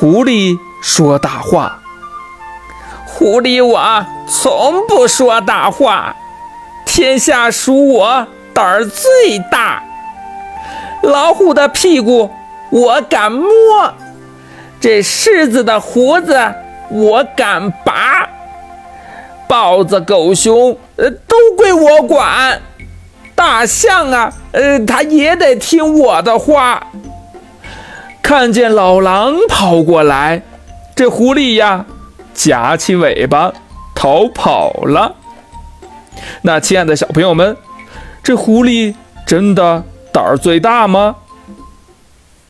狐狸说大话。狐狸我从不说大话，天下属我胆儿最大。老虎的屁股我敢摸，这狮子的胡子我敢拔，豹子、狗熊呃都归我管，大象啊呃它也得听我的话。看见老狼跑过来，这狐狸呀。夹起尾巴逃跑了。那亲爱的小朋友们，这狐狸真的胆儿最大吗？